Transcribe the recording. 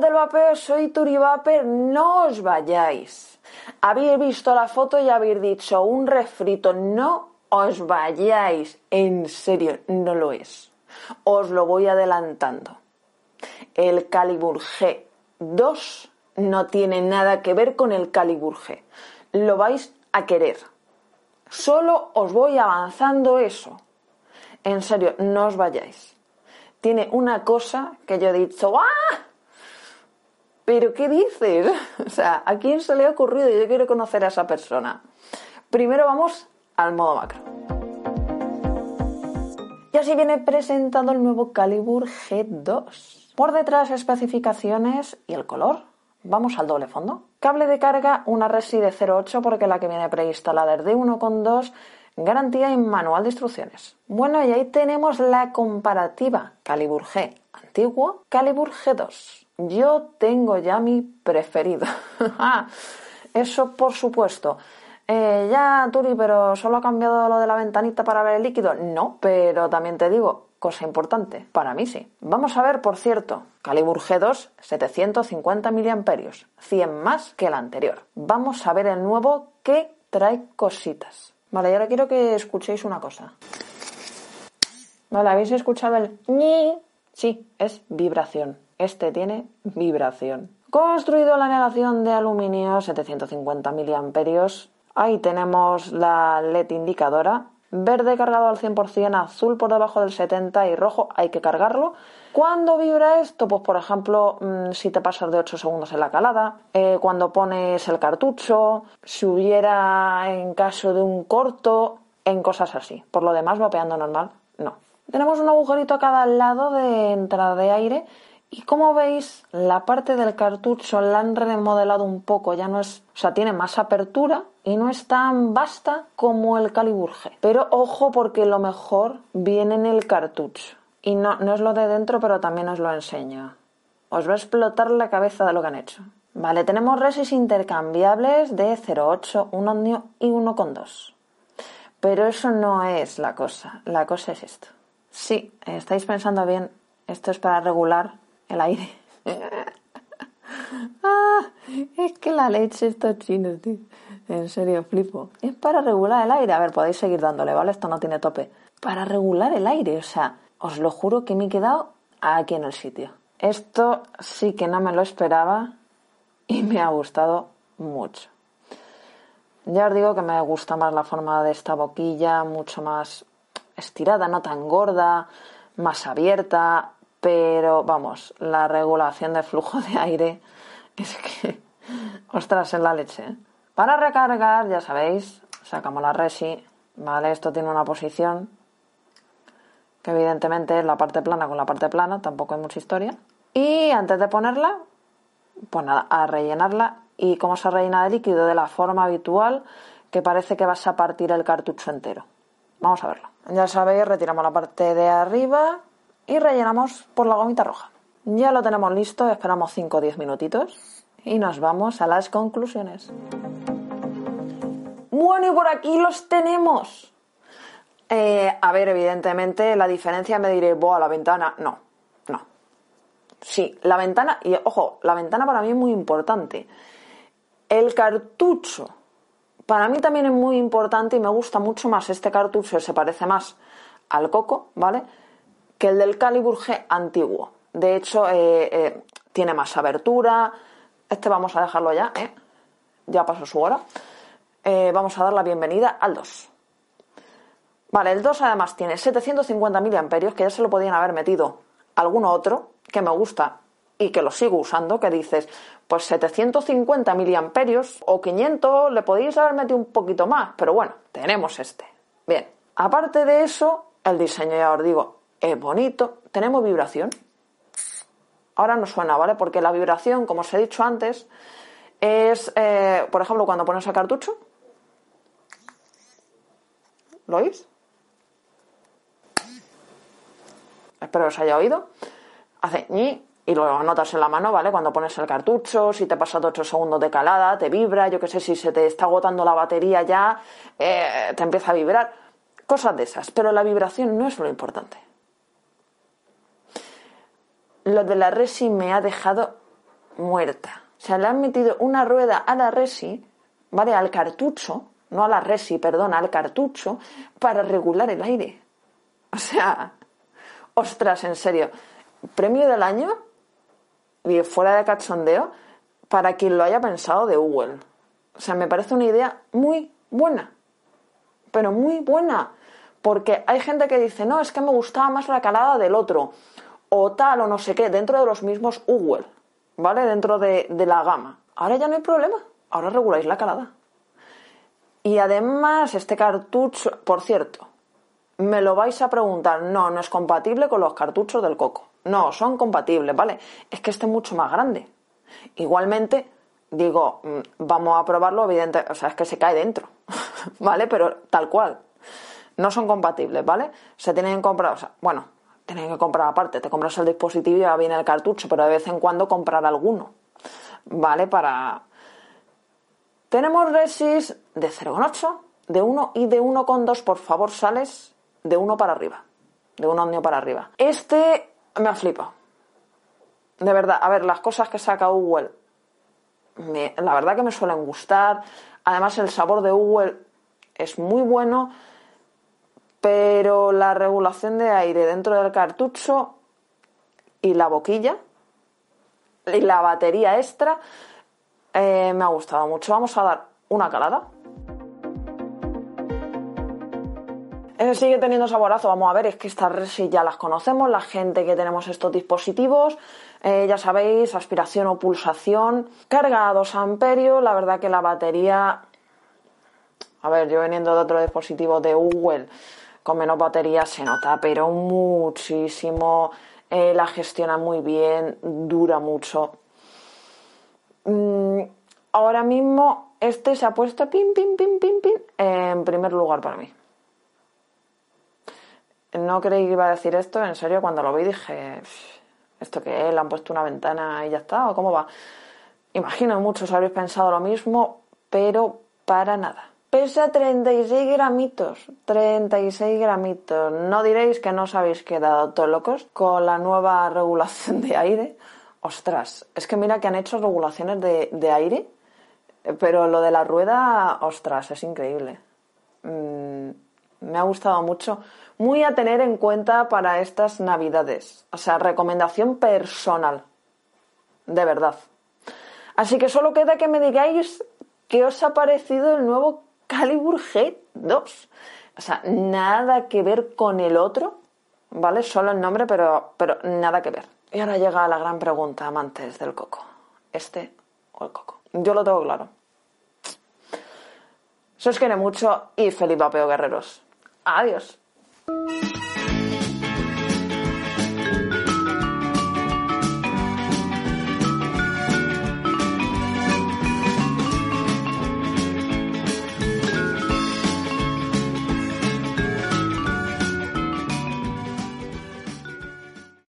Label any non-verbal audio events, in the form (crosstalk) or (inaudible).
Del vapeo, soy Turivaper, no os vayáis. Habéis visto la foto y habéis dicho un refrito, no os vayáis, en serio, no lo es. Os lo voy adelantando. El Calibur G2 no tiene nada que ver con el Calibur G. Lo vais a querer. Solo os voy avanzando eso. En serio, no os vayáis tiene una cosa que yo he dicho, ¡ah! ¿Pero qué dices? (laughs) O sea, ¿a quién se le ha ocurrido? Yo quiero conocer a esa persona. Primero vamos al modo macro. Y así viene presentado el nuevo Calibur G2. Por detrás especificaciones y el color. Vamos al doble fondo. Cable de carga, una Resi de 0.8 porque la que viene preinstalada es de 1.2 garantía y manual de instrucciones. Bueno, y ahí tenemos la comparativa Calibur G antiguo, Calibur G2. Yo tengo ya mi preferido. (laughs) Eso por supuesto. Eh, ya, Turi, pero solo ha cambiado lo de la ventanita para ver el líquido. No, pero también te digo, cosa importante, para mí sí. Vamos a ver, por cierto, Calibur G2, 750 mAh, 100 más que el anterior. Vamos a ver el nuevo que trae cositas. Vale, y ahora quiero que escuchéis una cosa. Vale, ¿habéis escuchado el ni? Sí, es vibración. Este tiene vibración. Construido la aleación de aluminio 750 miliamperios. Ahí tenemos la LED indicadora. Verde cargado al 100%, azul por debajo del 70 y rojo hay que cargarlo. ¿Cuándo vibra esto? Pues por ejemplo, mm, si te pasas de 8 segundos en la calada, eh, cuando pones el cartucho, si hubiera en caso de un corto, en cosas así. Por lo demás, vapeando normal, no. Tenemos un agujerito a cada lado de entrada de aire y como veis, la parte del cartucho la han remodelado un poco, ya no es, o sea, tiene más apertura y no es tan vasta como el Calibur G. Pero ojo porque lo mejor viene en el cartucho. Y no, no es lo de dentro, pero también os lo enseño. Os va a explotar la cabeza de lo que han hecho. Vale, tenemos resis intercambiables de 0,8, 1 ohmio y 1,2. Pero eso no es la cosa. La cosa es esto. Sí, estáis pensando bien, esto es para regular el aire. (laughs) ah, es que la leche está china, tío. En serio, flipo. Es para regular el aire. A ver, podéis seguir dándole, ¿vale? Esto no tiene tope. Para regular el aire, o sea, os lo juro que me he quedado aquí en el sitio. Esto sí que no me lo esperaba y me ha gustado mucho. Ya os digo que me gusta más la forma de esta boquilla, mucho más estirada, no tan gorda, más abierta, pero vamos, la regulación de flujo de aire es que, ostras, en la leche. ¿eh? Para recargar, ya sabéis, sacamos la resi, ¿vale? Esto tiene una posición que evidentemente es la parte plana con la parte plana, tampoco hay mucha historia. Y antes de ponerla, pues nada, a rellenarla. ¿Y cómo se rellena de líquido? De la forma habitual, que parece que vas a partir el cartucho entero. Vamos a verlo. Ya sabéis, retiramos la parte de arriba y rellenamos por la gomita roja. Ya lo tenemos listo, esperamos 5 o 10 minutitos y nos vamos a las conclusiones. Bueno, y por aquí los tenemos. Eh, a ver, evidentemente, la diferencia me diré, a la ventana. No, no. Sí, la ventana, y ojo, la ventana para mí es muy importante. El cartucho, para mí también es muy importante y me gusta mucho más este cartucho, se parece más al coco, ¿vale? Que el del Calibur antiguo. De hecho, eh, eh, tiene más abertura. Este vamos a dejarlo ya, ¿eh? Ya pasó su hora. vamos a dar la bienvenida al 2. Vale, el 2 además tiene 750 miliamperios que ya se lo podían haber metido alguno otro que me gusta y que lo sigo usando, que dices, pues 750 miliamperios o 500 le podéis haber metido un poquito más, pero bueno, tenemos este. Bien, aparte de eso, el diseño ya os digo, es bonito, tenemos vibración. Ahora no suena, ¿vale? Porque la vibración, como os he dicho antes, es, eh, por ejemplo, cuando pones el cartucho. ¿Lo oís? espero que os haya oído, hace ñi y lo notas en la mano, ¿vale? Cuando pones el cartucho, si te pasas 8 segundos de calada, te vibra, yo qué sé, si se te está agotando la batería ya, eh, te empieza a vibrar, cosas de esas, pero la vibración no es lo importante. Lo de la Resi me ha dejado muerta. O sea, le han metido una rueda a la Resi, ¿vale? Al cartucho, no a la Resi, perdón, al cartucho, para regular el aire. O sea, ostras, en serio. Premio del año, y fuera de cachondeo, para quien lo haya pensado de Google. O sea, me parece una idea muy buena. Pero muy buena. Porque hay gente que dice, no, es que me gustaba más la calada del otro. O tal, o no sé qué, dentro de los mismos Google. ¿Vale? Dentro de, de la gama. Ahora ya no hay problema. Ahora reguláis la calada. Y además, este cartucho, por cierto, me lo vais a preguntar. No, no es compatible con los cartuchos del coco. No, son compatibles, ¿vale? Es que este es mucho más grande. Igualmente, digo, mm, vamos a probarlo, evidente, o sea, es que se cae dentro, (laughs) ¿vale? Pero tal cual. No son compatibles, ¿vale? Se tienen que comprar, o sea, bueno, tienen que comprar aparte, te compras el dispositivo y ya viene el cartucho, pero de vez en cuando comprar alguno, ¿vale? Para... Tenemos resis de 0,8, de 1 y de 1,2, por favor, sales de 1 para arriba, de 1 ohmio para arriba. Este me ha flipado. De verdad, a ver, las cosas que saca Google, la verdad que me suelen gustar. Además, el sabor de Google es muy bueno, pero la regulación de aire dentro del cartucho y la boquilla y la batería extra eh, me ha gustado mucho. Vamos a dar una calada. Sigue teniendo saborazo, vamos a ver, es que estas redes ya las conocemos, la gente que tenemos estos dispositivos, eh, ya sabéis, aspiración o pulsación, carga a 2 amperios, la verdad que la batería, a ver, yo veniendo de otro dispositivo de Google con menos batería se nota, pero muchísimo, eh, la gestiona muy bien, dura mucho. Mm, ahora mismo este se ha puesto pin, pin, pin, pin, pin en primer lugar para mí no creí que iba a decir esto, en serio, cuando lo vi dije, ¿esto qué es? ¿Le han puesto una ventana y ya está? ¿O cómo va? Imagino muchos habréis pensado lo mismo, pero para nada. Pesa 36 gramitos, 36 gramitos. No diréis que no os habéis quedado todos locos con la nueva regulación de aire. Ostras, es que mira que han hecho regulaciones de, de aire, pero lo de la rueda, ostras, es increíble. Mm, me ha gustado mucho muy a tener en cuenta para estas navidades. O sea, recomendación personal. De verdad. Así que solo queda que me digáis qué os ha parecido el nuevo Calibur G2. O sea, nada que ver con el otro, ¿vale? Solo el nombre, pero, pero nada que ver. Y ahora llega la gran pregunta, amantes del coco. ¿Este o el coco? Yo lo tengo claro. Se os quiere mucho y feliz vapeo, guerreros. Adiós.